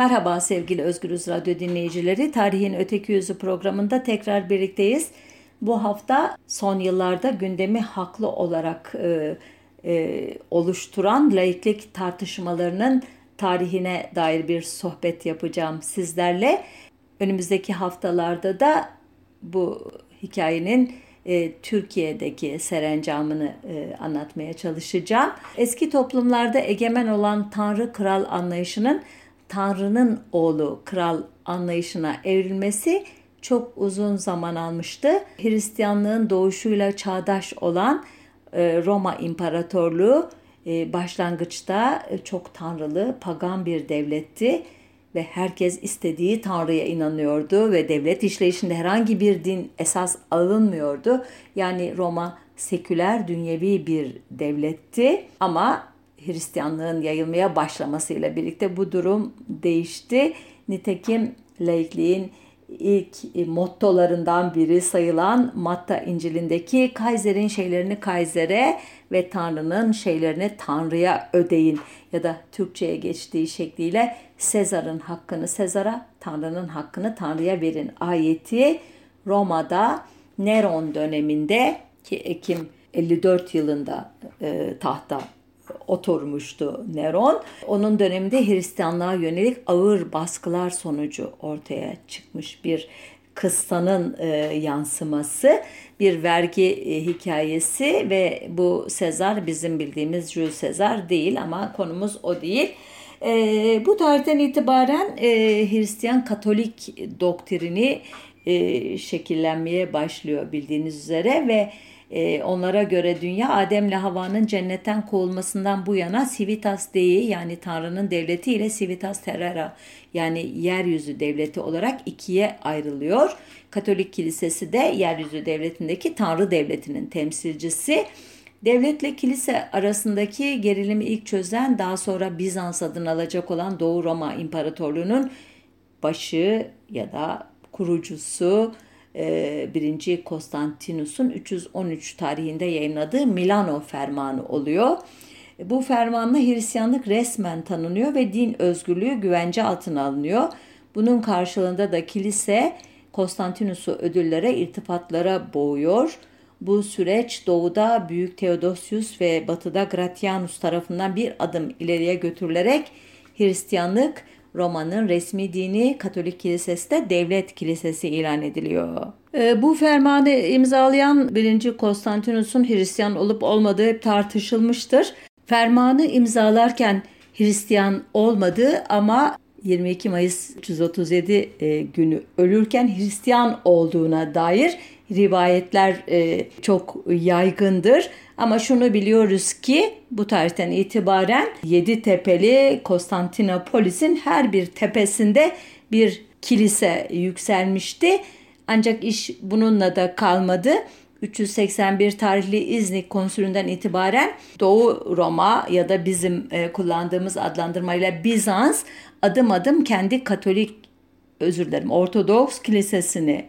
Merhaba sevgili Özgürüz Radyo dinleyicileri. Tarihin Öteki Yüzü programında tekrar birlikteyiz. Bu hafta son yıllarda gündemi haklı olarak e, e, oluşturan laiklik tartışmalarının tarihine dair bir sohbet yapacağım sizlerle. Önümüzdeki haftalarda da bu hikayenin e, Türkiye'deki serencamını e, anlatmaya çalışacağım. Eski toplumlarda egemen olan tanrı kral anlayışının tanrının oğlu kral anlayışına evrilmesi çok uzun zaman almıştı. Hristiyanlığın doğuşuyla çağdaş olan e, Roma İmparatorluğu e, başlangıçta e, çok tanrılı, pagan bir devletti ve herkes istediği tanrıya inanıyordu ve devlet işleyişinde herhangi bir din esas alınmıyordu. Yani Roma seküler, dünyevi bir devletti ama Hristiyanlığın yayılmaya başlamasıyla birlikte bu durum değişti. Nitekim laikliğin ilk mottolarından biri sayılan Matta İncil'indeki Kaiser'in şeylerini Kaiser'e ve Tanrı'nın şeylerini Tanrı'ya ödeyin ya da Türkçe'ye geçtiği şekliyle Sezar'ın hakkını Sezar'a, Tanrı'nın hakkını Tanrı'ya verin ayeti Roma'da Neron döneminde ki Ekim 54 yılında e, tahta oturmuştu Neron. Onun döneminde Hristiyanlığa yönelik ağır baskılar sonucu ortaya çıkmış bir kıssanın e, yansıması, bir vergi e, hikayesi ve bu Sezar bizim bildiğimiz Jules Sezar değil ama konumuz o değil. E, bu tarihten itibaren e, Hristiyan Katolik doktrini e, şekillenmeye başlıyor bildiğiniz üzere ve e, onlara göre dünya Adem'le Havva'nın cennetten kovulmasından bu yana Civitas Dei yani Tanrı'nın devleti ile Civitas Terra yani yeryüzü devleti olarak ikiye ayrılıyor. Katolik Kilisesi de yeryüzü devletindeki Tanrı devletinin temsilcisi. Devletle kilise arasındaki gerilimi ilk çözen daha sonra Bizans adını alacak olan Doğu Roma İmparatorluğu'nun başı ya da kurucusu 1. Konstantinus'un 313 tarihinde yayınladığı Milano Fermanı oluyor. Bu fermanla Hristiyanlık resmen tanınıyor ve din özgürlüğü güvence altına alınıyor. Bunun karşılığında da kilise Konstantinus'u ödüllere, irtifatlara boğuyor. Bu süreç doğuda Büyük Theodosius ve batıda Gratianus tarafından bir adım ileriye götürülerek Hristiyanlık Roma'nın resmi dini Katolik Kilisesi de devlet kilisesi ilan ediliyor. E, bu fermanı imzalayan 1. Konstantinus'un Hristiyan olup olmadığı hep tartışılmıştır. Fermanı imzalarken Hristiyan olmadı ama 22 Mayıs 337 e, günü ölürken Hristiyan olduğuna dair rivayetler e, çok yaygındır. Ama şunu biliyoruz ki bu tarihten itibaren Yedi Tepeli Konstantinopolis'in her bir tepesinde bir kilise yükselmişti. Ancak iş bununla da kalmadı. 381 tarihli İznik konsülünden itibaren Doğu Roma ya da bizim e, kullandığımız adlandırmayla Bizans adım adım kendi Katolik özür dilerim Ortodoks kilisesini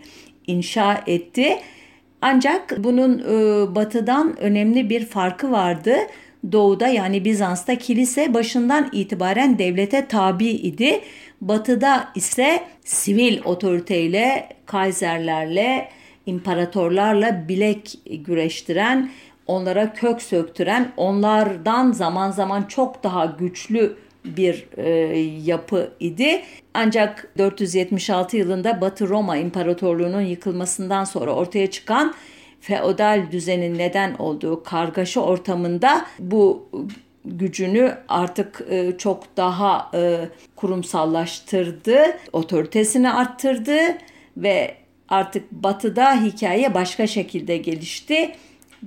inşa etti. Ancak bunun e, batıdan önemli bir farkı vardı. Doğuda yani Bizans'ta kilise başından itibaren devlete tabi idi. Batıda ise sivil otoriteyle, kaiserlerle, imparatorlarla bilek güreştiren, onlara kök söktüren, onlardan zaman zaman çok daha güçlü bir e, yapı idi. Ancak 476 yılında Batı Roma İmparatorluğu'nun yıkılmasından sonra ortaya çıkan feodal düzenin neden olduğu kargaşa ortamında bu gücünü artık e, çok daha e, kurumsallaştırdı, otoritesini arttırdı ve artık batıda hikaye başka şekilde gelişti.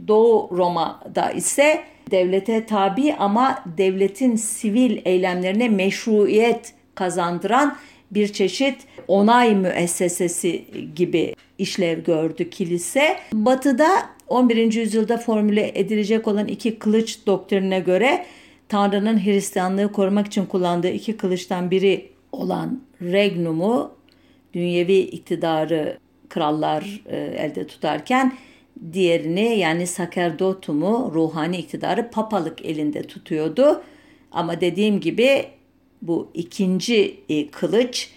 Doğu Roma'da ise devlete tabi ama devletin sivil eylemlerine meşruiyet kazandıran bir çeşit onay müessesesi gibi işlev gördü kilise. Batı'da 11. yüzyılda formüle edilecek olan iki kılıç doktrinine göre Tanrı'nın Hristiyanlığı korumak için kullandığı iki kılıçtan biri olan regnum'u dünyevi iktidarı krallar e, elde tutarken diğerini yani sakerdotumu ruhani iktidarı papalık elinde tutuyordu. Ama dediğim gibi bu ikinci e, kılıç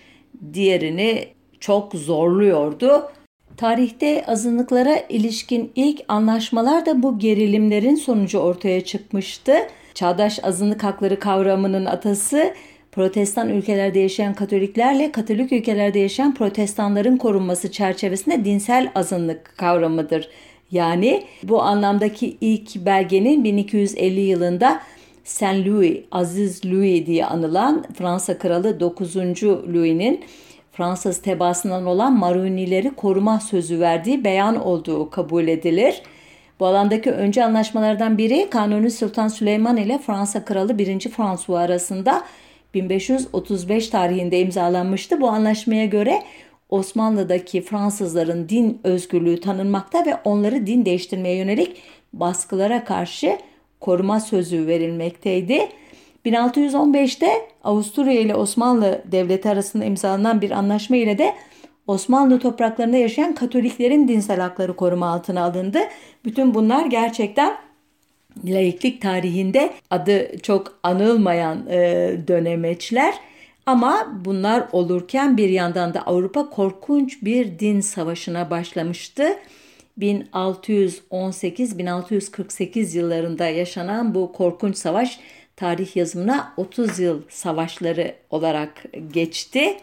diğerini çok zorluyordu. Tarihte azınlıklara ilişkin ilk anlaşmalar da bu gerilimlerin sonucu ortaya çıkmıştı. Çağdaş azınlık hakları kavramının atası Protestan ülkelerde yaşayan Katoliklerle Katolik ülkelerde yaşayan Protestanların korunması çerçevesinde dinsel azınlık kavramıdır. Yani bu anlamdaki ilk belgenin 1250 yılında Saint Louis, Aziz Louis diye anılan Fransa Kralı 9. Louis'nin Fransız tebaasından olan Marunileri koruma sözü verdiği beyan olduğu kabul edilir. Bu alandaki önce anlaşmalardan biri Kanuni Sultan Süleyman ile Fransa Kralı 1. François arasında 1535 tarihinde imzalanmıştı. Bu anlaşmaya göre Osmanlı'daki Fransızların din özgürlüğü tanınmakta ve onları din değiştirmeye yönelik baskılara karşı koruma sözü verilmekteydi. 1615'te Avusturya ile Osmanlı Devleti arasında imzalanan bir anlaşma ile de Osmanlı topraklarında yaşayan Katoliklerin dinsel hakları koruma altına alındı. Bütün bunlar gerçekten laiklik tarihinde adı çok anılmayan e, dönemeçler. Ama bunlar olurken bir yandan da Avrupa korkunç bir din savaşına başlamıştı. 1618-1648 yıllarında yaşanan bu korkunç savaş tarih yazımına 30 yıl savaşları olarak geçti.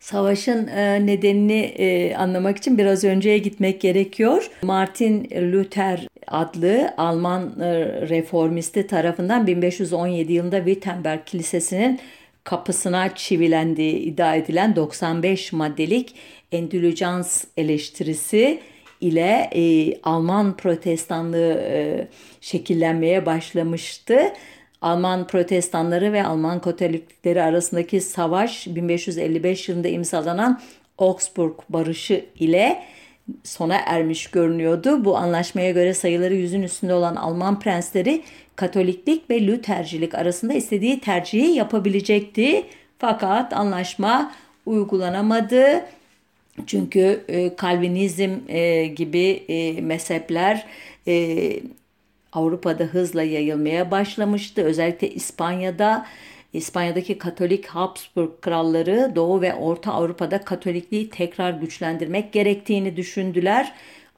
Savaşın e, nedenini e, anlamak için biraz önceye gitmek gerekiyor. Martin Luther adlı Alman e, reformisti tarafından 1517 yılında Wittenberg Kilisesi'nin kapısına çivilendiği iddia edilen 95 maddelik endülücans eleştirisi ile e, Alman protestanlığı e, şekillenmeye başlamıştı. Alman protestanları ve Alman katolikleri arasındaki savaş 1555 yılında imzalanan Augsburg Barışı ile sona ermiş görünüyordu. Bu anlaşmaya göre sayıları yüzün üstünde olan Alman prensleri Katoliklik ve Lütercilik arasında istediği tercihi yapabilecekti. Fakat anlaşma uygulanamadı. Çünkü e, Kalvinizm e, gibi e, mezhepler e, Avrupa'da hızla yayılmaya başlamıştı. Özellikle İspanya'da İspanya'daki Katolik Habsburg kralları Doğu ve Orta Avrupa'da Katolikliği tekrar güçlendirmek gerektiğini düşündüler.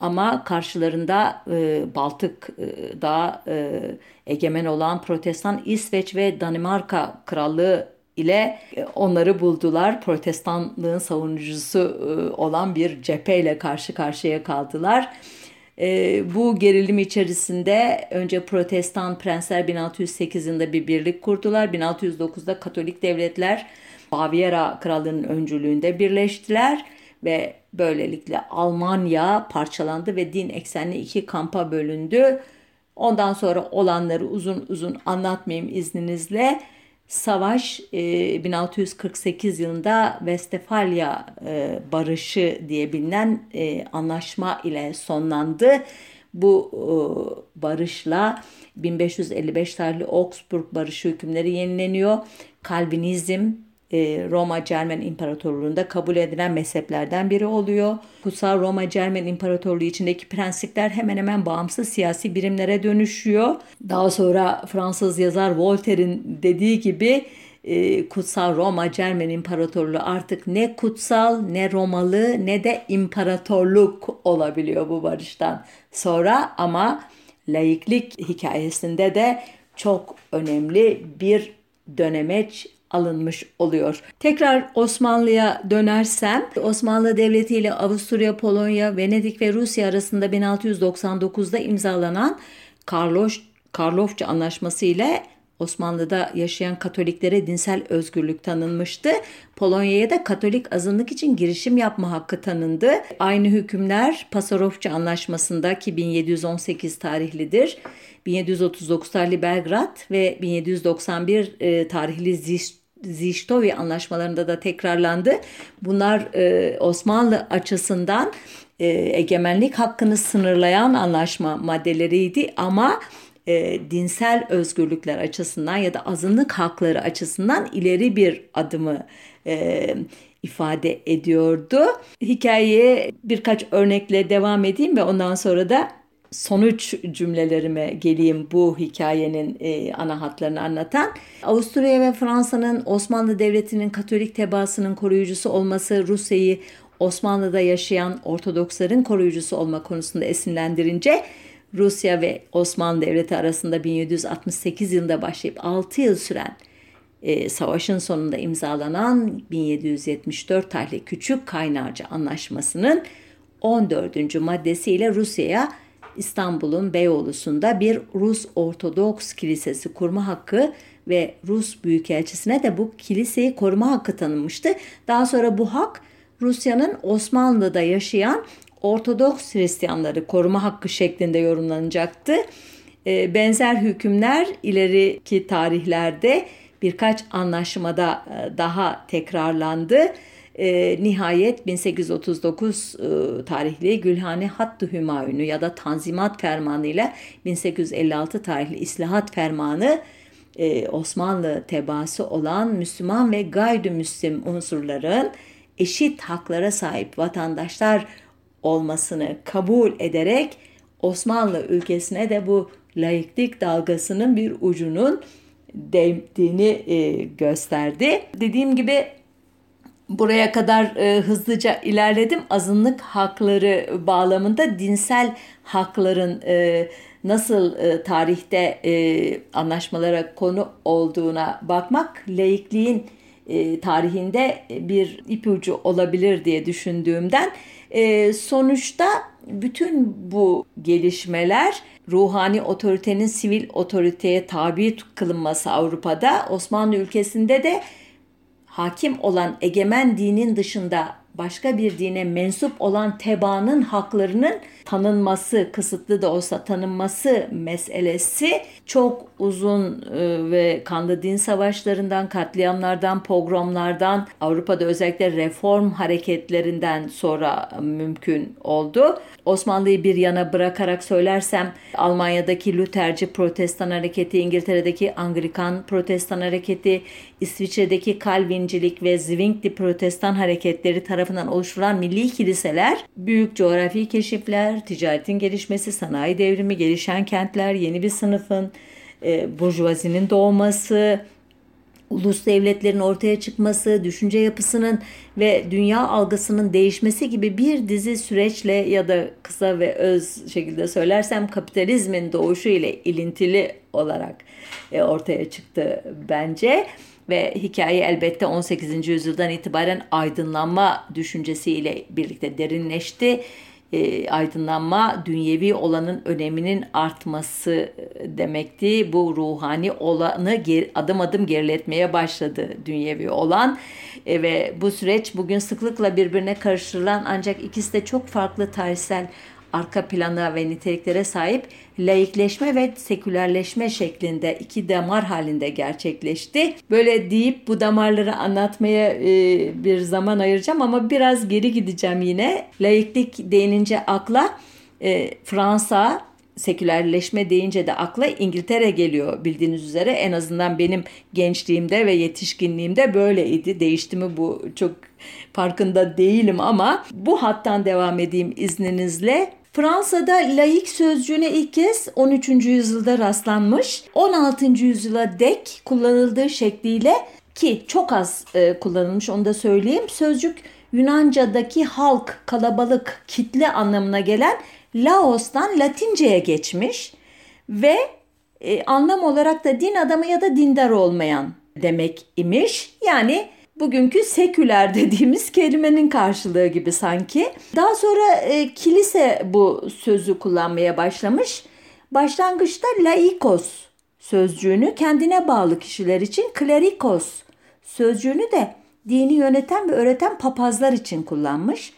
Ama karşılarında e, Baltık'da e, egemen olan Protestan İsveç ve Danimarka krallığı ile e, onları buldular. Protestanlığın savunucusu e, olan bir cepheyle karşı karşıya kaldılar. E, bu gerilim içerisinde önce Protestan prensler 1608 yılında bir birlik kurdular. 1609'da Katolik devletler Baviera krallığının öncülüğünde birleştiler ve böylelikle Almanya parçalandı ve din eksenli iki kampa bölündü. Ondan sonra olanları uzun uzun anlatmayayım izninizle. Savaş 1648 e, yılında Westfalia e, Barışı diye bilinen e, anlaşma ile sonlandı. Bu barışla 1555 tarihli Augsburg Barışı hükümleri yenileniyor. Kalvinizm Roma Cermen İmparatorluğu'nda kabul edilen mezheplerden biri oluyor. Kutsal Roma Cermen İmparatorluğu içindeki prenslikler hemen hemen bağımsız siyasi birimlere dönüşüyor. Daha sonra Fransız yazar Voltaire'in dediği gibi e, Kutsal Roma Cermen İmparatorluğu artık ne kutsal ne Romalı ne de imparatorluk olabiliyor bu barıştan sonra ama laiklik hikayesinde de çok önemli bir dönemeç alınmış oluyor. Tekrar Osmanlı'ya dönersem Osmanlı Devleti ile Avusturya, Polonya, Venedik ve Rusya arasında 1699'da imzalanan Karloş, Karlofça Anlaşması ile Osmanlı'da yaşayan Katoliklere dinsel özgürlük tanınmıştı. Polonya'ya da Katolik azınlık için girişim yapma hakkı tanındı. Aynı hükümler Pasarofça Anlaşması'nda ki 1718 tarihlidir. 1739 tarihli Belgrad ve 1791 e, tarihli Ziştovi anlaşmalarında da tekrarlandı. Bunlar e, Osmanlı açısından e, egemenlik hakkını sınırlayan anlaşma maddeleriydi ama e, dinsel özgürlükler açısından ya da azınlık hakları açısından ileri bir adımı e, ifade ediyordu. Hikayeye birkaç örnekle devam edeyim ve ondan sonra da sonuç cümlelerime geleyim bu hikayenin e, ana hatlarını anlatan. Avusturya ve Fransa'nın Osmanlı Devleti'nin Katolik tebaasının koruyucusu olması Rusya'yı Osmanlı'da yaşayan Ortodoksların koruyucusu olma konusunda esinlendirince Rusya ve Osmanlı Devleti arasında 1768 yılında başlayıp 6 yıl süren e, savaşın sonunda imzalanan 1774 tarihli Küçük Kaynarca Anlaşması'nın 14. maddesiyle Rusya'ya İstanbul'un Beyoğlu'sunda bir Rus Ortodoks Kilisesi kurma hakkı ve Rus Büyükelçisi'ne de bu kiliseyi koruma hakkı tanınmıştı. Daha sonra bu hak Rusya'nın Osmanlı'da yaşayan Ortodoks Hristiyanları koruma hakkı şeklinde yorumlanacaktı. Ee, benzer hükümler ileriki tarihlerde birkaç anlaşmada e, daha tekrarlandı. E, nihayet 1839 e, tarihli Gülhane Hattı Hümayunu ya da Tanzimat Fermanı ile 1856 tarihli İslahat Fermanı e, Osmanlı tebaası olan Müslüman ve gayrimüslim unsurların eşit haklara sahip vatandaşlar olmasını kabul ederek Osmanlı ülkesine de bu laiklik dalgasının bir ucunun değdiğini e, gösterdi. Dediğim gibi buraya kadar e, hızlıca ilerledim. Azınlık hakları bağlamında dinsel hakların e, nasıl e, tarihte e, anlaşmalara konu olduğuna bakmak laikliğin e, tarihinde bir ipucu olabilir diye düşündüğümden e, sonuçta bütün bu gelişmeler ruhani otoritenin sivil otoriteye tabi kılınması Avrupa'da Osmanlı ülkesinde de hakim olan egemen dinin dışında başka bir dine mensup olan tebaanın haklarının tanınması, kısıtlı da olsa tanınması meselesi çok uzun e, ve kanlı din savaşlarından, katliamlardan, pogromlardan, Avrupa'da özellikle reform hareketlerinden sonra mümkün oldu. Osmanlı'yı bir yana bırakarak söylersem Almanya'daki Lutherci Protestan Hareketi, İngiltere'deki Anglikan Protestan Hareketi, İsviçre'deki Kalvincilik ve Zwingli Protestan hareketleri tarafından oluşturulan milli kiliseler büyük coğrafi keşifler, ticaretin gelişmesi, sanayi devrimi, gelişen kentler, yeni bir sınıfın, e, burjuvazinin doğması, ulus devletlerin ortaya çıkması, düşünce yapısının ve dünya algısının değişmesi gibi bir dizi süreçle ya da kısa ve öz şekilde söylersem kapitalizmin doğuşu ile ilintili olarak e, ortaya çıktı bence ve hikaye elbette 18. yüzyıldan itibaren aydınlanma düşüncesiyle birlikte derinleşti e, aydınlanma dünyevi olanın öneminin artması demekti. Bu ruhani olanı ger, adım adım geriletmeye başladı dünyevi olan e, ve bu süreç bugün sıklıkla birbirine karıştırılan ancak ikisi de çok farklı tarihsel arka plana ve niteliklere sahip laikleşme ve sekülerleşme şeklinde iki damar halinde gerçekleşti. Böyle deyip bu damarları anlatmaya e, bir zaman ayıracağım ama biraz geri gideceğim yine. Laiklik denince akla e, Fransa, sekülerleşme deyince de akla İngiltere geliyor bildiğiniz üzere. En azından benim gençliğimde ve yetişkinliğimde böyleydi. Değişti mi bu çok farkında değilim ama bu hattan devam edeyim izninizle. Fransa'da laik sözcüğüne ilk kez 13. yüzyılda rastlanmış. 16. yüzyıla dek kullanıldığı şekliyle ki çok az e, kullanılmış onu da söyleyeyim. Sözcük Yunanca'daki halk, kalabalık, kitle anlamına gelen Laos'tan Latince'ye geçmiş ve e, anlam olarak da din adamı ya da dindar olmayan demek imiş. Yani bugünkü seküler dediğimiz kelimenin karşılığı gibi sanki. Daha sonra e, kilise bu sözü kullanmaya başlamış. Başlangıçta laikos sözcüğünü kendine bağlı kişiler için klerikos sözcüğünü de dini yöneten ve öğreten papazlar için kullanmış.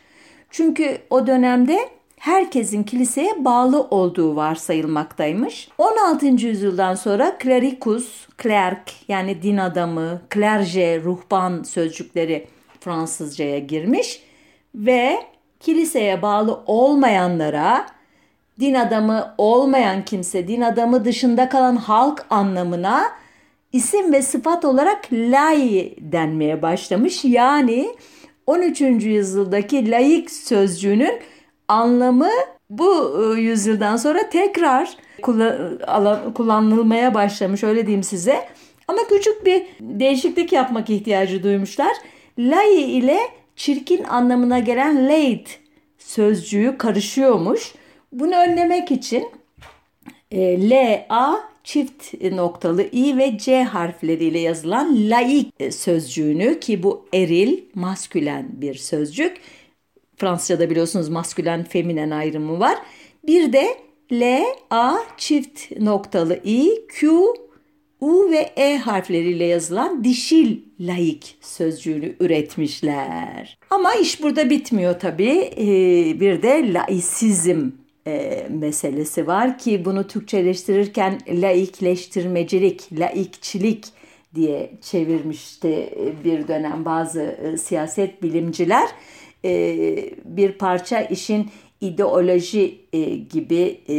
Çünkü o dönemde herkesin kiliseye bağlı olduğu varsayılmaktaymış. 16. yüzyıldan sonra clericus, clerk yani din adamı, clerge, ruhban sözcükleri Fransızcaya girmiş ve kiliseye bağlı olmayanlara din adamı olmayan kimse, din adamı dışında kalan halk anlamına isim ve sıfat olarak lay denmeye başlamış. Yani 13. yüzyıldaki laik sözcüğünün anlamı bu e, yüzyıldan sonra tekrar kullanılmaya başlamış öyle diyeyim size. Ama küçük bir değişiklik yapmak ihtiyacı duymuşlar. Lay ile çirkin anlamına gelen late sözcüğü karışıyormuş. Bunu önlemek için e, L, A çift noktalı i ve c harfleriyle yazılan laik sözcüğünü ki bu eril, maskülen bir sözcük. Fransızca'da biliyorsunuz maskülen, feminen ayrımı var. Bir de L, A çift noktalı i, Q, U ve E harfleriyle yazılan dişil laik sözcüğünü üretmişler. Ama iş burada bitmiyor tabii. Ee, bir de laisizm e, meselesi var ki bunu Türkçeleştirirken laikleştirmecilik, laikçilik diye çevirmişti bir dönem bazı e, siyaset bilimciler. E, bir parça işin ideoloji e, gibi e,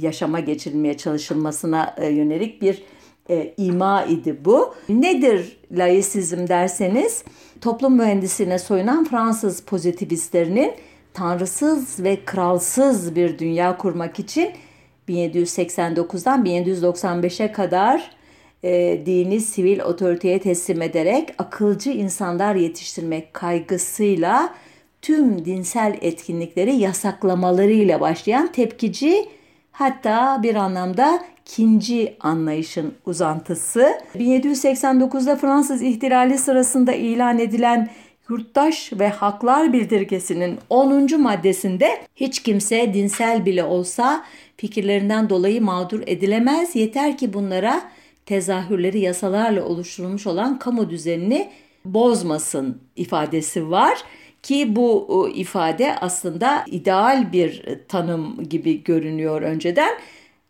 yaşama geçirilmeye çalışılmasına e, yönelik bir e, ima idi bu. Nedir laisizm derseniz toplum mühendisine soyunan Fransız pozitivistlerinin tanrısız ve kralsız bir dünya kurmak için 1789'dan 1795'e kadar e, dini sivil otoriteye teslim ederek akılcı insanlar yetiştirmek kaygısıyla tüm dinsel etkinlikleri yasaklamalarıyla başlayan tepkici hatta bir anlamda ikinci anlayışın uzantısı. 1789'da Fransız ihtilali sırasında ilan edilen Yurttaş ve Haklar Bildirgesi'nin 10. maddesinde hiç kimse dinsel bile olsa fikirlerinden dolayı mağdur edilemez. Yeter ki bunlara tezahürleri yasalarla oluşturulmuş olan kamu düzenini bozmasın ifadesi var ki bu ifade aslında ideal bir tanım gibi görünüyor önceden.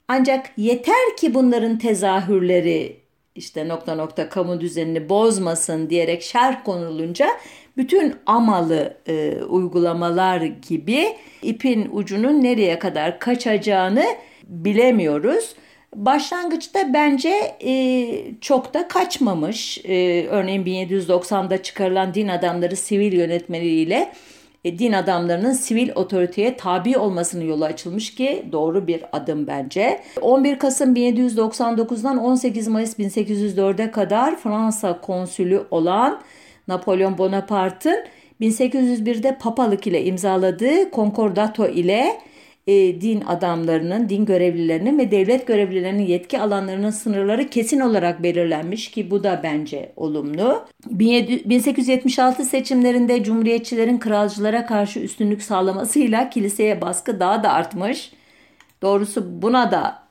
Ancak yeter ki bunların tezahürleri işte nokta nokta kamu düzenini bozmasın diyerek şerh konulunca bütün amalı e, uygulamalar gibi ipin ucunun nereye kadar kaçacağını bilemiyoruz. Başlangıçta bence e, çok da kaçmamış. E, örneğin 1790'da çıkarılan din adamları sivil yönetmeliğiyle e, din adamlarının sivil otoriteye tabi olmasının yolu açılmış ki doğru bir adım bence. 11 Kasım 1799'dan 18 Mayıs 1804'e kadar Fransa konsülü olan Napolyon Bonaparte'ın 1801'de papalık ile imzaladığı Concordato ile e, din adamlarının, din görevlilerinin ve devlet görevlilerinin yetki alanlarının sınırları kesin olarak belirlenmiş ki bu da bence olumlu. 1876 seçimlerinde cumhuriyetçilerin kralcılara karşı üstünlük sağlamasıyla kiliseye baskı daha da artmış. Doğrusu buna da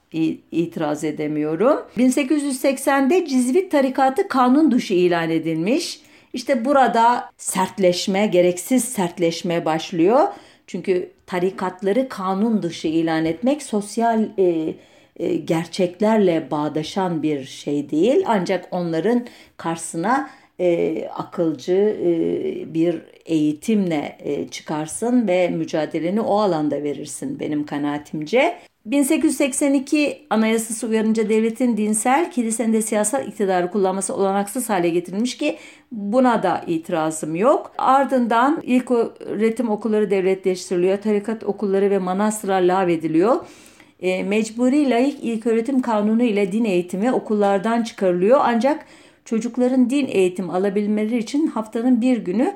itiraz edemiyorum. 1880'de Cizvit tarikatı kanun dışı ilan edilmiş. İşte burada sertleşme, gereksiz sertleşme başlıyor. Çünkü tarikatları kanun dışı ilan etmek sosyal e, e, gerçeklerle bağdaşan bir şey değil. Ancak onların karşısına e, akılcı e, bir eğitimle e, çıkarsın ve mücadeleni o alanda verirsin benim kanaatimce. 1882 Anayasası uyarınca devletin dinsel, kilisenin de siyasal iktidarı kullanması olanaksız hale getirilmiş ki buna da itirazım yok. Ardından ilk öğretim okulları devletleştiriliyor, tarikat okulları ve manastırlar lağvediliyor. E, mecburi laik ilk öğretim kanunu ile din eğitimi okullardan çıkarılıyor ancak çocukların din eğitimi alabilmeleri için haftanın bir günü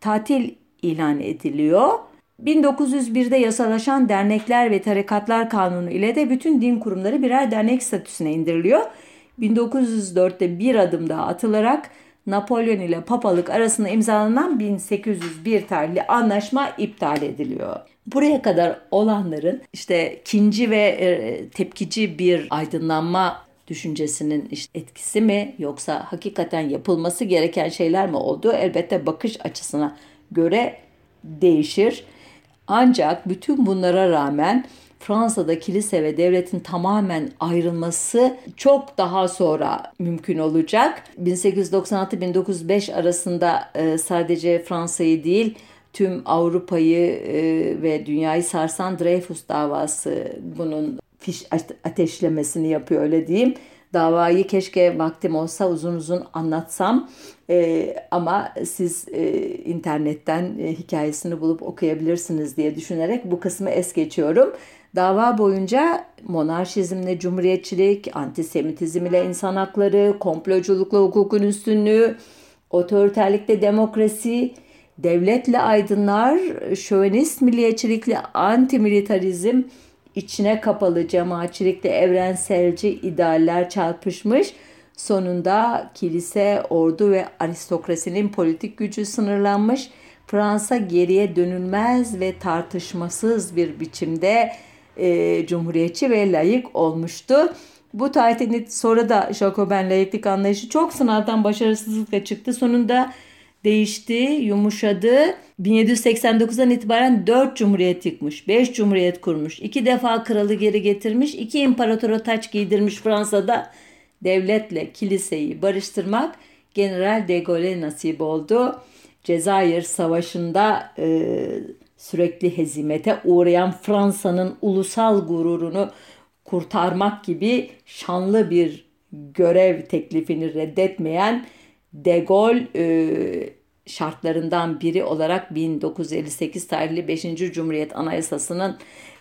tatil ilan ediliyor. 1901'de yasalaşan dernekler ve tarikatlar kanunu ile de bütün din kurumları birer dernek statüsüne indiriliyor. 1904'te bir adım daha atılarak Napolyon ile papalık arasında imzalanan 1801 tarihli anlaşma iptal ediliyor. Buraya kadar olanların işte ikinci ve e, tepkici bir aydınlanma düşüncesinin işte etkisi mi yoksa hakikaten yapılması gereken şeyler mi olduğu elbette bakış açısına göre değişir. Ancak bütün bunlara rağmen Fransa'da kilise ve devletin tamamen ayrılması çok daha sonra mümkün olacak. 1896-1905 arasında e, sadece Fransa'yı değil tüm Avrupa'yı e, ve dünyayı sarsan Dreyfus davası bunun fiş ateşlemesini yapıyor öyle diyeyim. Davayı keşke vaktim olsa uzun uzun anlatsam e, ama siz e, internetten e, hikayesini bulup okuyabilirsiniz diye düşünerek bu kısmı es geçiyorum. Dava boyunca monarşizmle cumhuriyetçilik, antisemitizm ile insan hakları, komploculukla hukukun üstünlüğü, otoriterlikle demokrasi, devletle aydınlar, şövenist milliyetçilikle antimilitarizm, içine kapalı cemaatçilikle evrenselci idealler çarpışmış. Sonunda kilise, ordu ve aristokrasinin politik gücü sınırlanmış. Fransa geriye dönülmez ve tartışmasız bir biçimde e, cumhuriyetçi ve layık olmuştu. Bu tarihten sonra da Jacoben layıklık anlayışı çok sınavdan başarısızlıkla çıktı. Sonunda değişti, yumuşadı. 1789'dan itibaren 4 cumhuriyet yıkmış, 5 cumhuriyet kurmuş, 2 defa kralı geri getirmiş, 2 imparatora taç giydirmiş Fransa'da devletle kiliseyi barıştırmak General de Gaulle nasip oldu. Cezayir Savaşı'nda e, sürekli hezimete uğrayan Fransa'nın ulusal gururunu kurtarmak gibi şanlı bir görev teklifini reddetmeyen De Gaulle e, şartlarından biri olarak 1958 tarihli 5. Cumhuriyet Anayasası'nın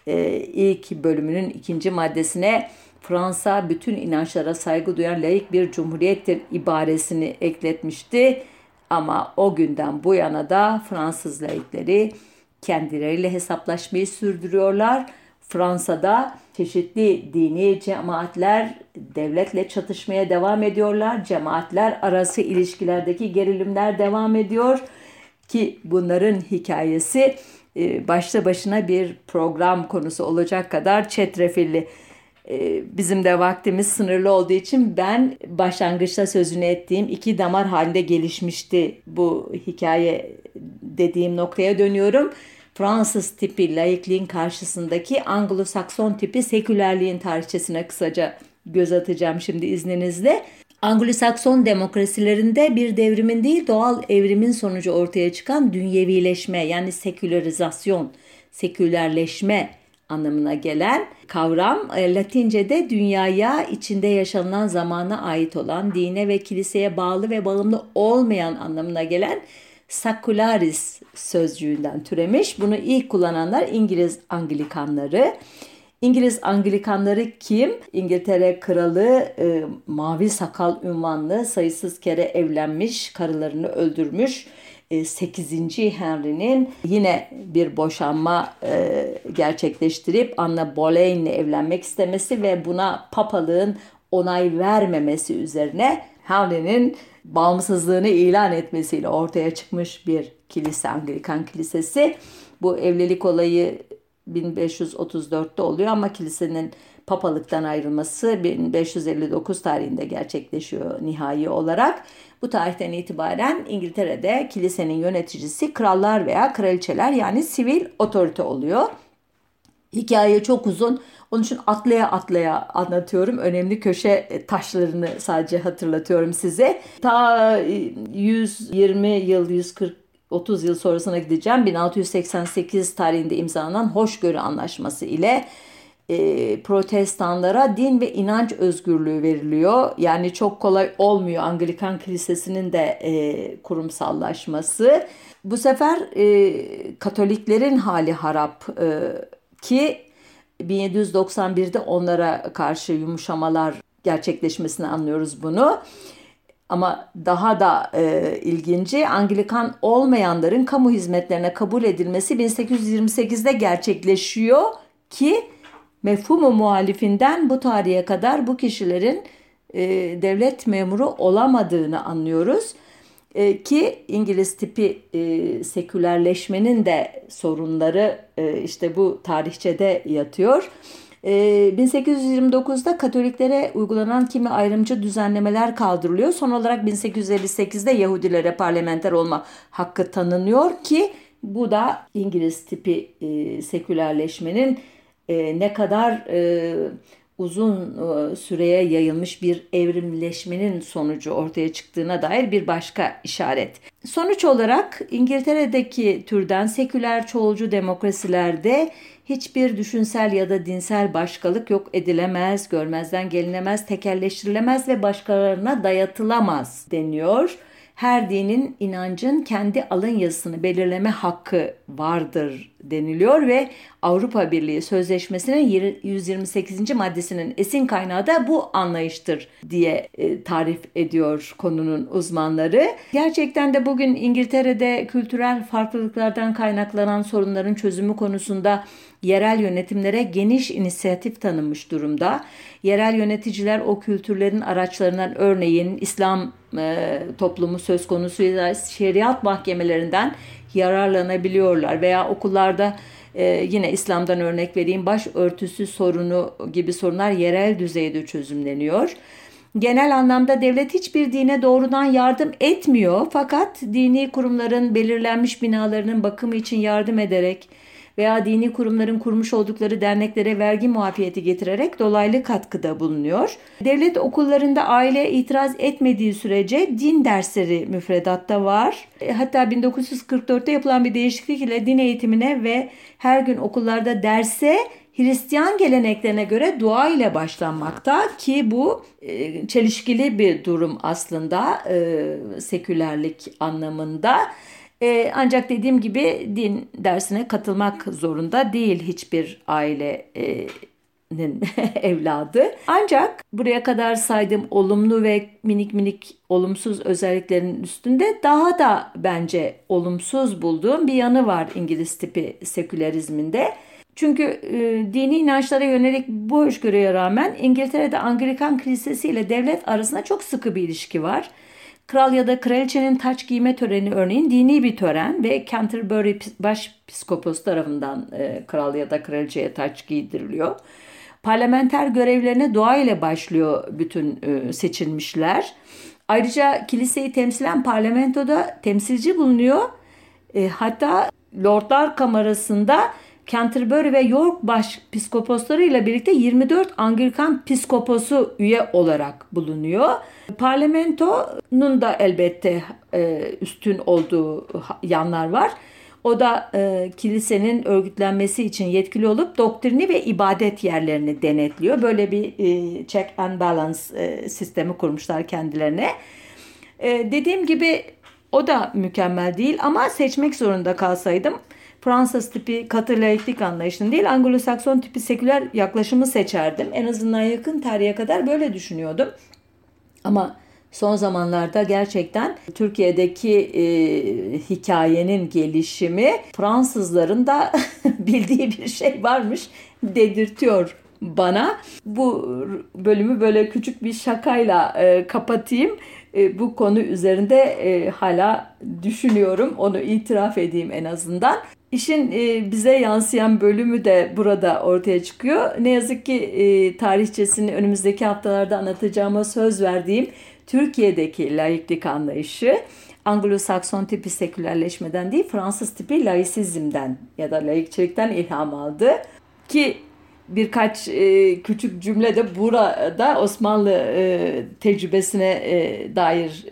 e, ilk bölümünün ikinci maddesine Fransa bütün inançlara saygı duyan layık bir cumhuriyettir ibaresini ekletmişti. Ama o günden bu yana da Fransız laikleri kendileriyle hesaplaşmayı sürdürüyorlar. Fransa'da çeşitli dini cemaatler devletle çatışmaya devam ediyorlar. Cemaatler arası ilişkilerdeki gerilimler devam ediyor ki bunların hikayesi e, başta başına bir program konusu olacak kadar çetrefilli. E, bizim de vaktimiz sınırlı olduğu için ben başlangıçta sözünü ettiğim iki damar halinde gelişmişti bu hikaye dediğim noktaya dönüyorum. Fransız tipi laikliğin karşısındaki Anglo-Sakson tipi sekülerliğin tarihçesine kısaca göz atacağım şimdi izninizle. Anglo-Sakson demokrasilerinde bir devrimin değil doğal evrimin sonucu ortaya çıkan dünyevileşme yani sekülerizasyon, sekülerleşme anlamına gelen kavram e, Latince'de dünyaya içinde yaşanılan zamana ait olan dine ve kiliseye bağlı ve bağımlı olmayan anlamına gelen Sakularis sözcüğünden türemiş. Bunu ilk kullananlar İngiliz Anglikanları. İngiliz Anglikanları kim? İngiltere kralı e, mavi sakal ünvanlı sayısız kere evlenmiş, karılarını öldürmüş. 8. E, Henry'nin yine bir boşanma e, gerçekleştirip Anna Boleyn ile evlenmek istemesi ve buna papalığın onay vermemesi üzerine Henry'nin bağımsızlığını ilan etmesiyle ortaya çıkmış bir kilise, Anglikan Kilisesi. Bu evlilik olayı 1534'te oluyor ama kilisenin papalıktan ayrılması 1559 tarihinde gerçekleşiyor nihai olarak. Bu tarihten itibaren İngiltere'de kilisenin yöneticisi krallar veya kraliçeler yani sivil otorite oluyor. Hikaye çok uzun. Onun için atlaya atlaya anlatıyorum. Önemli köşe taşlarını sadece hatırlatıyorum size. Ta 120 e, yıl, 140 30 yıl sonrasına gideceğim. 1688 tarihinde imzalanan Hoşgörü Anlaşması ile e, protestanlara din ve inanç özgürlüğü veriliyor. Yani çok kolay olmuyor Anglikan Kilisesi'nin de e, kurumsallaşması. Bu sefer e, Katoliklerin hali harap e, ki 1791'de onlara karşı yumuşamalar gerçekleşmesini anlıyoruz bunu. Ama daha da e, ilginci Anglikan olmayanların kamu hizmetlerine kabul edilmesi 1828'de gerçekleşiyor ki mefhumu muhalifinden bu tarihe kadar bu kişilerin e, devlet memuru olamadığını anlıyoruz. E, ki İngiliz tipi e, sekülerleşmenin de sorunları e, işte bu tarihçede yatıyor. E, 1829'da Katoliklere uygulanan kimi ayrımcı düzenlemeler kaldırılıyor. Son olarak 1858'de Yahudilere parlamenter olma hakkı tanınıyor ki bu da İngiliz tipi e, sekülerleşmenin e, ne kadar e, uzun e, süreye yayılmış bir evrimleşmenin sonucu ortaya çıktığına dair bir başka işaret. Sonuç olarak İngiltere'deki türden seküler çoğulcu demokrasilerde hiçbir düşünsel ya da dinsel başkalık yok edilemez, görmezden gelinemez, tekelleştirilemez ve başkalarına dayatılamaz deniyor her dinin inancın kendi alın yazısını belirleme hakkı vardır deniliyor ve Avrupa Birliği Sözleşmesi'nin 128. maddesinin esin kaynağı da bu anlayıştır diye e, tarif ediyor konunun uzmanları. Gerçekten de bugün İngiltere'de kültürel farklılıklardan kaynaklanan sorunların çözümü konusunda yerel yönetimlere geniş inisiyatif tanınmış durumda. Yerel yöneticiler o kültürlerin araçlarından örneğin İslam e, toplumu söz konusu şeriat mahkemelerinden yararlanabiliyorlar veya okullarda e, yine İslam'dan örnek vereyim baş örtüsü sorunu gibi sorunlar yerel düzeyde çözümleniyor. Genel anlamda devlet hiçbir dine doğrudan yardım etmiyor fakat dini kurumların belirlenmiş binalarının bakımı için yardım ederek veya dini kurumların kurmuş oldukları derneklere vergi muafiyeti getirerek dolaylı katkıda bulunuyor. Devlet okullarında aile itiraz etmediği sürece din dersleri müfredatta var. E, hatta 1944'te yapılan bir değişiklik ile din eğitimine ve her gün okullarda derse Hristiyan geleneklerine göre dua ile başlanmakta ki bu e, çelişkili bir durum aslında e, sekülerlik anlamında. E, ancak dediğim gibi din dersine katılmak zorunda değil hiçbir ailenin evladı. Ancak buraya kadar saydığım olumlu ve minik minik olumsuz özelliklerin üstünde daha da bence olumsuz bulduğum bir yanı var İngiliz tipi sekülerizminde. Çünkü e, dini inançlara yönelik bu hoşgörüye rağmen İngiltere'de Anglikan Kilisesi ile devlet arasında çok sıkı bir ilişki var. Kral ya da kraliçenin taç giyme töreni örneğin dini bir tören ve Canterbury başpiskopos tarafından e, kral ya da kraliçeye taç giydiriliyor. Parlamenter görevlerine dua ile başlıyor bütün e, seçilmişler. Ayrıca kiliseyi temsilen parlamentoda temsilci bulunuyor. E, hatta Lordlar Kamerası'nda Canterbury ve York başpiskoposları ile birlikte 24 Anglikan piskoposu üye olarak bulunuyor. Parlamentonun da elbette e, üstün olduğu yanlar var. O da e, kilisenin örgütlenmesi için yetkili olup doktrini ve ibadet yerlerini denetliyor. Böyle bir e, check and balance e, sistemi kurmuşlar kendilerine. E, dediğim gibi o da mükemmel değil ama seçmek zorunda kalsaydım Fransız tipi katı laiklik anlayışını değil Anglo-Sakson tipi seküler yaklaşımı seçerdim. En azından yakın tarihe kadar böyle düşünüyordum. Ama son zamanlarda gerçekten Türkiye'deki e, hikayenin gelişimi Fransızların da bildiği bir şey varmış dedirtiyor bana. Bu bölümü böyle küçük bir şakayla e, kapatayım. E, bu konu üzerinde e, hala düşünüyorum. Onu itiraf edeyim en azından. İşin e, bize yansıyan bölümü de burada ortaya çıkıyor. Ne yazık ki e, tarihçesini önümüzdeki haftalarda anlatacağıma söz verdiğim Türkiye'deki laiklik anlayışı Anglo-Sakson tipi sekülerleşmeden değil Fransız tipi laisizmden ya da laikçilikten ilham aldı. Ki birkaç e, küçük cümle de burada Osmanlı tecrübesine dair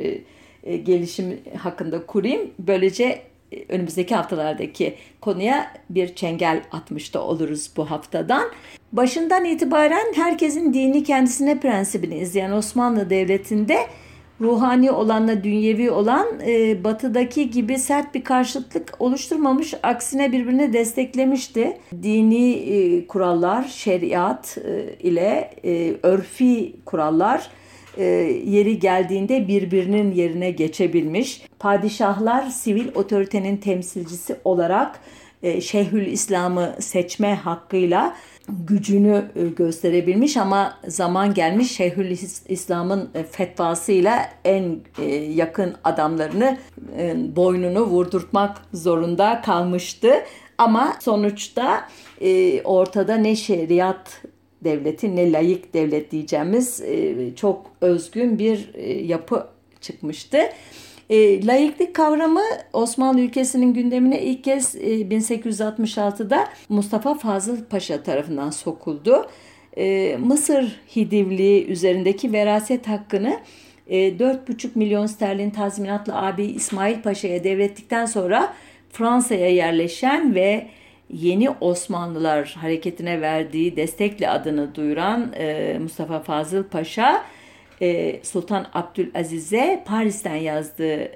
gelişim hakkında kurayım. Böylece önümüzdeki haftalardaki konuya bir çengel atmış da oluruz bu haftadan. Başından itibaren herkesin dini kendisine prensibini izleyen Osmanlı Devleti'nde ruhani olanla dünyevi olan e, batıdaki gibi sert bir karşıtlık oluşturmamış. Aksine birbirini desteklemişti. Dini e, kurallar, şeriat e, ile örfi kurallar e, yeri geldiğinde birbirinin yerine geçebilmiş. Padişahlar sivil otoritenin temsilcisi olarak e, Şeyhül İslam'ı seçme hakkıyla gücünü e, gösterebilmiş ama zaman gelmiş Şeyhül İslam'ın fetvasıyla en yakın adamlarını boynunu vurdurtmak zorunda kalmıştı. Ama sonuçta ortada ne şeriat devleti ne layık devlet diyeceğimiz e, çok özgün bir e, yapı çıkmıştı. E, layıklık kavramı Osmanlı ülkesinin gündemine ilk kez e, 1866'da Mustafa Fazıl Paşa tarafından sokuldu. e, Mısır Hidivli üzerindeki veraset hakkını e, 4,5 milyon sterlin tazminatla abi İsmail Paşa'ya devrettikten sonra Fransa'ya yerleşen ve yeni Osmanlılar hareketine verdiği destekle adını duyuran e, Mustafa Fazıl Paşa e, Sultan Abdülaziz'e Paris'ten yazdığı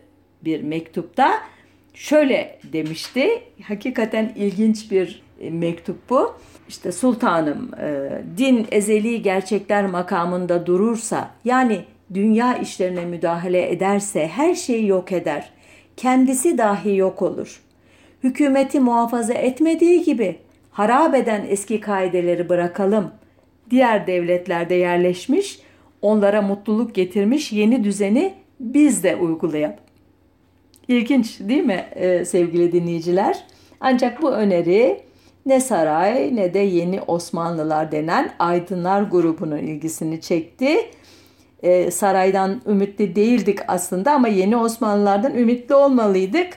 bir mektupta şöyle demişti. Hakikaten ilginç bir e, mektup bu. İşte sultanım e, din ezeli gerçekler makamında durursa yani dünya işlerine müdahale ederse her şeyi yok eder. Kendisi dahi yok olur. Hükümeti muhafaza etmediği gibi harap eden eski kaideleri bırakalım. Diğer devletlerde yerleşmiş, onlara mutluluk getirmiş yeni düzeni biz de uygulayalım. İlginç değil mi e, sevgili dinleyiciler? Ancak bu öneri ne saray ne de yeni Osmanlılar denen aydınlar grubunun ilgisini çekti. E, saraydan ümitli değildik aslında ama yeni Osmanlılardan ümitli olmalıydık.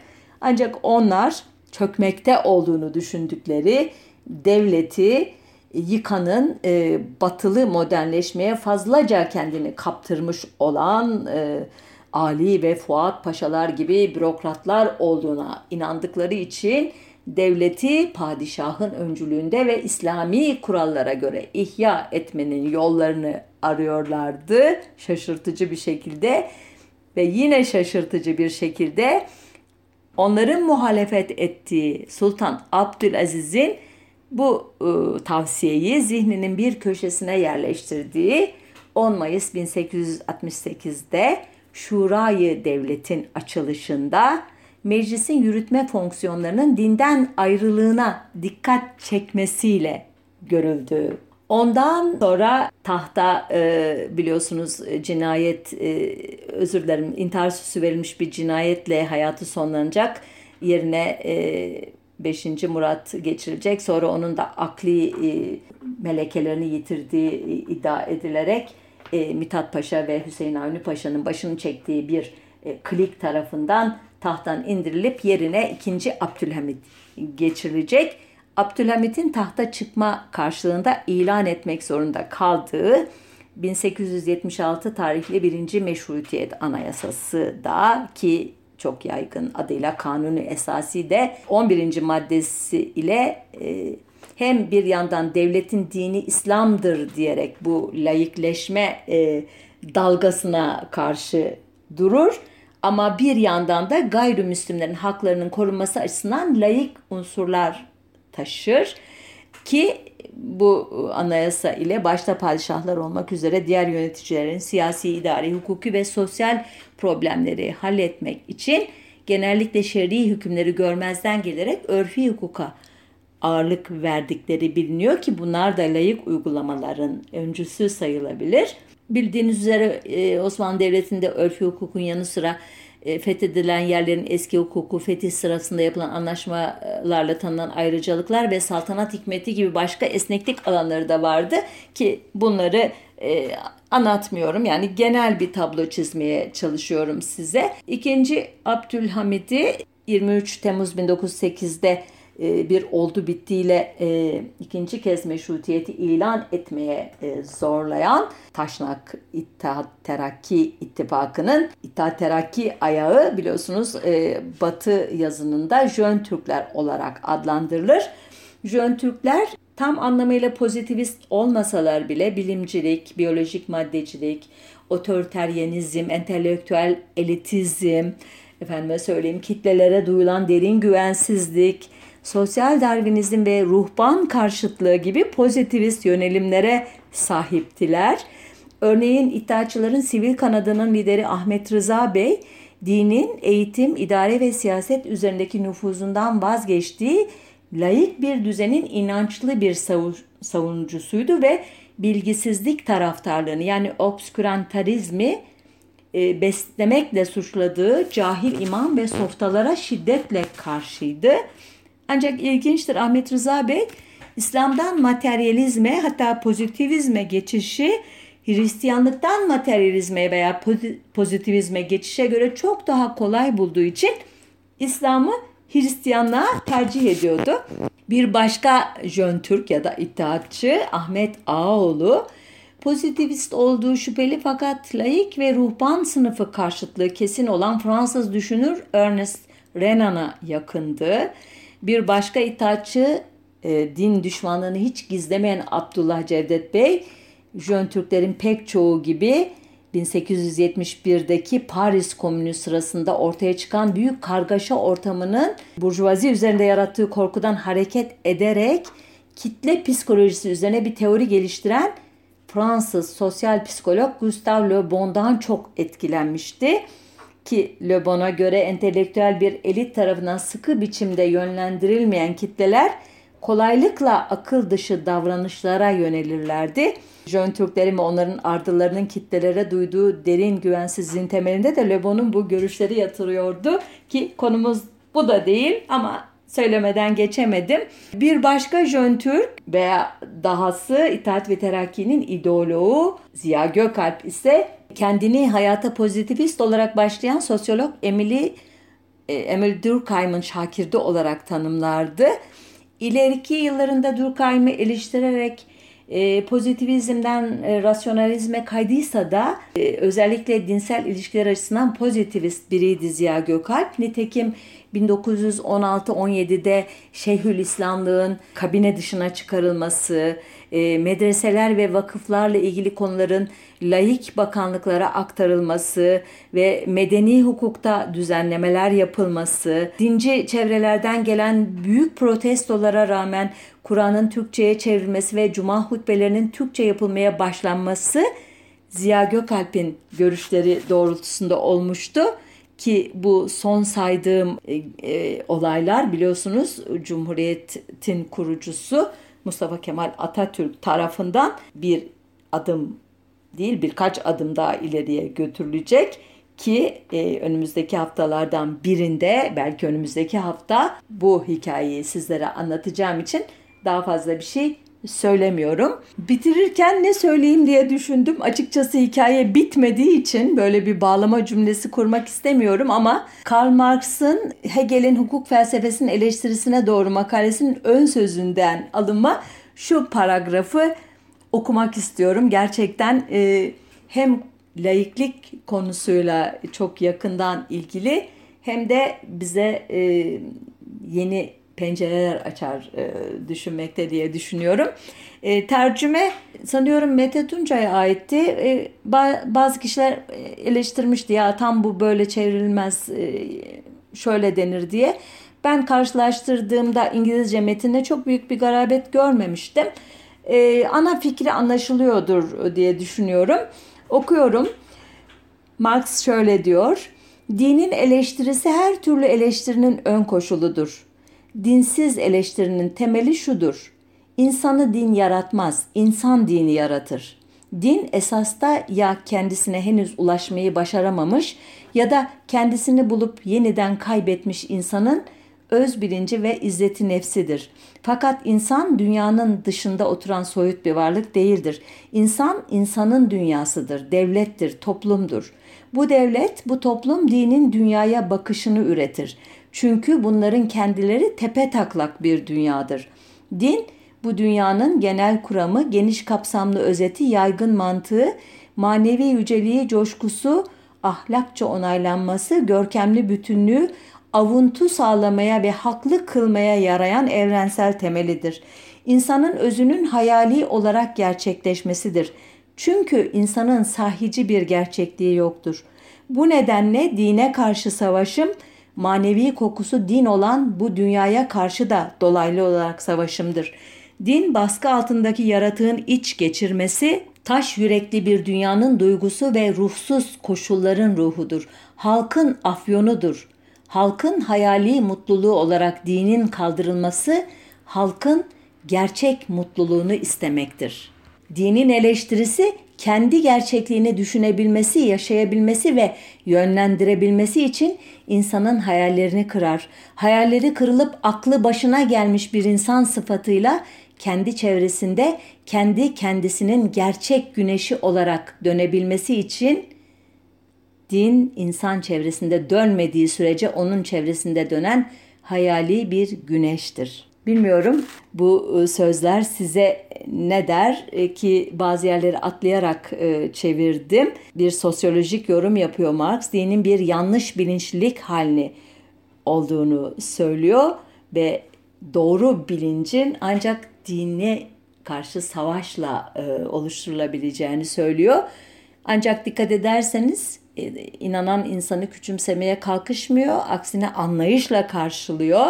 Ancak onlar çökmekte olduğunu düşündükleri devleti yıkanın e, batılı modernleşmeye fazlaca kendini kaptırmış olan e, Ali ve Fuat Paşalar gibi bürokratlar olduğuna inandıkları için devleti padişahın öncülüğünde ve İslami kurallara göre ihya etmenin yollarını arıyorlardı. Şaşırtıcı bir şekilde ve yine şaşırtıcı bir şekilde onların muhalefet ettiği Sultan Abdülaziz'in bu e, tavsiyeyi zihninin bir köşesine yerleştirdiği 10 Mayıs 1868'de Şurayı Devlet'in açılışında meclisin yürütme fonksiyonlarının dinden ayrılığına dikkat çekmesiyle görüldü. Ondan sonra tahta e, biliyorsunuz e, cinayet e, özür dilerim intihar süsü verilmiş bir cinayetle hayatı sonlanacak. Yerine e, 5. Murat geçirilecek. Sonra onun da akli e, melekelerini yitirdiği e, iddia edilerek e, Mithat Paşa ve Hüseyin Avni Paşa'nın başını çektiği bir e, klik tarafından tahttan indirilip yerine 2. Abdülhamit geçirilecek. Abdülhamit'in tahta çıkma karşılığında ilan etmek zorunda kaldığı 1876 tarihli birinci Meşrutiyet Anayasası da ki çok yaygın adıyla Kanunu Esasi de 11. maddesi ile e, hem bir yandan devletin dini İslam'dır diyerek bu layıkleşme e, dalgasına karşı durur. Ama bir yandan da gayrimüslimlerin haklarının korunması açısından layık unsurlar taşır ki bu anayasa ile başta padişahlar olmak üzere diğer yöneticilerin siyasi, idari, hukuki ve sosyal problemleri halletmek için genellikle şer'i hükümleri görmezden gelerek örfi hukuka ağırlık verdikleri biliniyor ki bunlar da layık uygulamaların öncüsü sayılabilir. Bildiğiniz üzere e, Osmanlı Devleti'nde örfi hukukun yanı sıra fethedilen yerlerin eski hukuku, fetih sırasında yapılan anlaşmalarla tanınan ayrıcalıklar ve saltanat hikmeti gibi başka esneklik alanları da vardı ki bunları e, anlatmıyorum. Yani genel bir tablo çizmeye çalışıyorum size. İkinci Abdülhamid'i 23 Temmuz 1908'de e, bir oldu bittiyle e, ikinci kez meşrutiyeti ilan etmeye e, zorlayan Taşnak İttihat Terakki İttifakı'nın İttihat Terakki ayağı biliyorsunuz Batı yazınında Jön Türkler olarak adlandırılır. Jön Türkler tam anlamıyla pozitivist olmasalar bile bilimcilik, biyolojik maddecilik, otoriteryenizm, entelektüel elitizm, efendime söyleyeyim kitlelere duyulan derin güvensizlik, sosyal darwinizm ve ruhban karşıtlığı gibi pozitivist yönelimlere sahiptiler. Örneğin İttihatçıların sivil kanadının lideri Ahmet Rıza Bey, dinin eğitim, idare ve siyaset üzerindeki nüfuzundan vazgeçtiği layık bir düzenin inançlı bir savunucusuydu ve bilgisizlik taraftarlığını yani obskürantarizmi e, beslemekle suçladığı cahil imam ve softalara şiddetle karşıydı. Ancak ilginçtir Ahmet Rıza Bey İslam'dan materyalizme hatta pozitivizme geçişi Hristiyanlıktan materyalizme veya pozitivizme geçişe göre çok daha kolay bulduğu için İslam'ı Hristiyanlığa tercih ediyordu. Bir başka Jön Türk ya da İttihatçı Ahmet Ağaoğlu pozitivist olduğu şüpheli fakat laik ve ruhban sınıfı karşıtlığı kesin olan Fransız düşünür Ernest Renan'a yakındı. Bir başka itaatçı e, din düşmanlığını hiç gizlemeyen Abdullah Cevdet Bey, Jön Türklerin pek çoğu gibi 1871'deki Paris Komünü sırasında ortaya çıkan büyük kargaşa ortamının burjuvazi üzerinde yarattığı korkudan hareket ederek kitle psikolojisi üzerine bir teori geliştiren Fransız sosyal psikolog Gustave Le Bon'dan çok etkilenmişti ki Le Bon'a göre entelektüel bir elit tarafından sıkı biçimde yönlendirilmeyen kitleler kolaylıkla akıl dışı davranışlara yönelirlerdi. Jön Türklerin ve onların ardılarının kitlelere duyduğu derin güvensizliğin temelinde de Le Bon'un bu görüşleri yatırıyordu ki konumuz bu da değil ama söylemeden geçemedim. Bir başka Jön Türk veya dahası İttihat ve Terakki'nin ideoloğu Ziya Gökalp ise kendini hayata pozitivist olarak başlayan sosyolog Emily e, Emil Durkheim'ın şakirdi olarak tanımlardı. İleriki yıllarında Durkheim'i eleştirerek e, pozitivizmden e, rasyonalizme kaydıysa da e, özellikle dinsel ilişkiler açısından pozitivist biriydi Ziya Gökalp. Nitekim 1916-17'de Şeyhülislamlığın kabine dışına çıkarılması, e, medreseler ve vakıflarla ilgili konuların laik bakanlıklara aktarılması ve medeni hukukta düzenlemeler yapılması, dinci çevrelerden gelen büyük protestolara rağmen Kur'an'ın Türkçe'ye çevrilmesi ve cuma hutbelerinin Türkçe yapılmaya başlanması Ziya Gökalp'in görüşleri doğrultusunda olmuştu ki bu son saydığım e, e, olaylar biliyorsunuz Cumhuriyet'in kurucusu Mustafa Kemal Atatürk tarafından bir adım değil birkaç adım daha ileriye götürülecek ki e, önümüzdeki haftalardan birinde belki önümüzdeki hafta bu hikayeyi sizlere anlatacağım için daha fazla bir şey söylemiyorum. Bitirirken ne söyleyeyim diye düşündüm. Açıkçası hikaye bitmediği için böyle bir bağlama cümlesi kurmak istemiyorum ama Karl Marx'ın Hegel'in hukuk felsefesinin eleştirisine doğru makalesinin ön sözünden alınma şu paragrafı okumak istiyorum. Gerçekten e, hem laiklik konusuyla çok yakından ilgili hem de bize e, yeni pencereler açar e, düşünmekte diye düşünüyorum. E, tercüme sanıyorum Mete Tuncay'a aitti. E, bazı kişiler eleştirmişti ya tam bu böyle çevrilmez e, şöyle denir diye. Ben karşılaştırdığımda İngilizce metinde çok büyük bir garabet görmemiştim. E, ana fikri anlaşılıyordur diye düşünüyorum. Okuyorum. Marx şöyle diyor. Dinin eleştirisi her türlü eleştirinin ön koşuludur dinsiz eleştirinin temeli şudur. İnsanı din yaratmaz, insan dini yaratır. Din esasta ya kendisine henüz ulaşmayı başaramamış ya da kendisini bulup yeniden kaybetmiş insanın öz bilinci ve izzeti nefsidir. Fakat insan dünyanın dışında oturan soyut bir varlık değildir. İnsan insanın dünyasıdır, devlettir, toplumdur. Bu devlet, bu toplum dinin dünyaya bakışını üretir. Çünkü bunların kendileri tepe taklak bir dünyadır. Din bu dünyanın genel kuramı, geniş kapsamlı özeti, yaygın mantığı, manevi yüceliği, coşkusu, ahlakça onaylanması, görkemli bütünlüğü, avuntu sağlamaya ve haklı kılmaya yarayan evrensel temelidir. İnsanın özünün hayali olarak gerçekleşmesidir. Çünkü insanın sahici bir gerçekliği yoktur. Bu nedenle dine karşı savaşım, manevi kokusu din olan bu dünyaya karşı da dolaylı olarak savaşımdır. Din baskı altındaki yaratığın iç geçirmesi, taş yürekli bir dünyanın duygusu ve ruhsuz koşulların ruhudur. Halkın afyonudur. Halkın hayali mutluluğu olarak dinin kaldırılması, halkın gerçek mutluluğunu istemektir. Dinin eleştirisi kendi gerçekliğini düşünebilmesi, yaşayabilmesi ve yönlendirebilmesi için insanın hayallerini kırar. Hayalleri kırılıp aklı başına gelmiş bir insan sıfatıyla kendi çevresinde kendi kendisinin gerçek güneşi olarak dönebilmesi için din insan çevresinde dönmediği sürece onun çevresinde dönen hayali bir güneştir. Bilmiyorum bu e, sözler size ne der e, ki bazı yerleri atlayarak e, çevirdim. Bir sosyolojik yorum yapıyor Marx. Dinin bir yanlış bilinçlilik halini olduğunu söylüyor ve doğru bilincin ancak dine karşı savaşla oluşturulabileceğini söylüyor. Ancak dikkat ederseniz inanan insanı küçümsemeye kalkışmıyor. Aksine anlayışla karşılıyor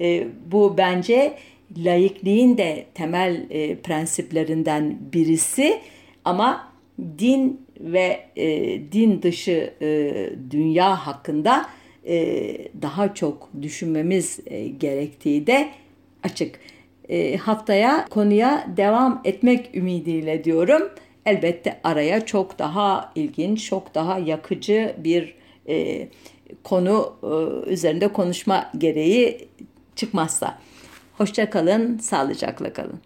e, bu bence laikliğin de temel e, prensiplerinden birisi ama din ve e, din dışı e, dünya hakkında e, daha çok düşünmemiz e, gerektiği de açık. E, haftaya konuya devam etmek ümidiyle diyorum. Elbette araya çok daha ilginç, çok daha yakıcı bir e, konu e, üzerinde konuşma gereği çıkmazsa. Hoşça kalın, sağlıcakla kalın.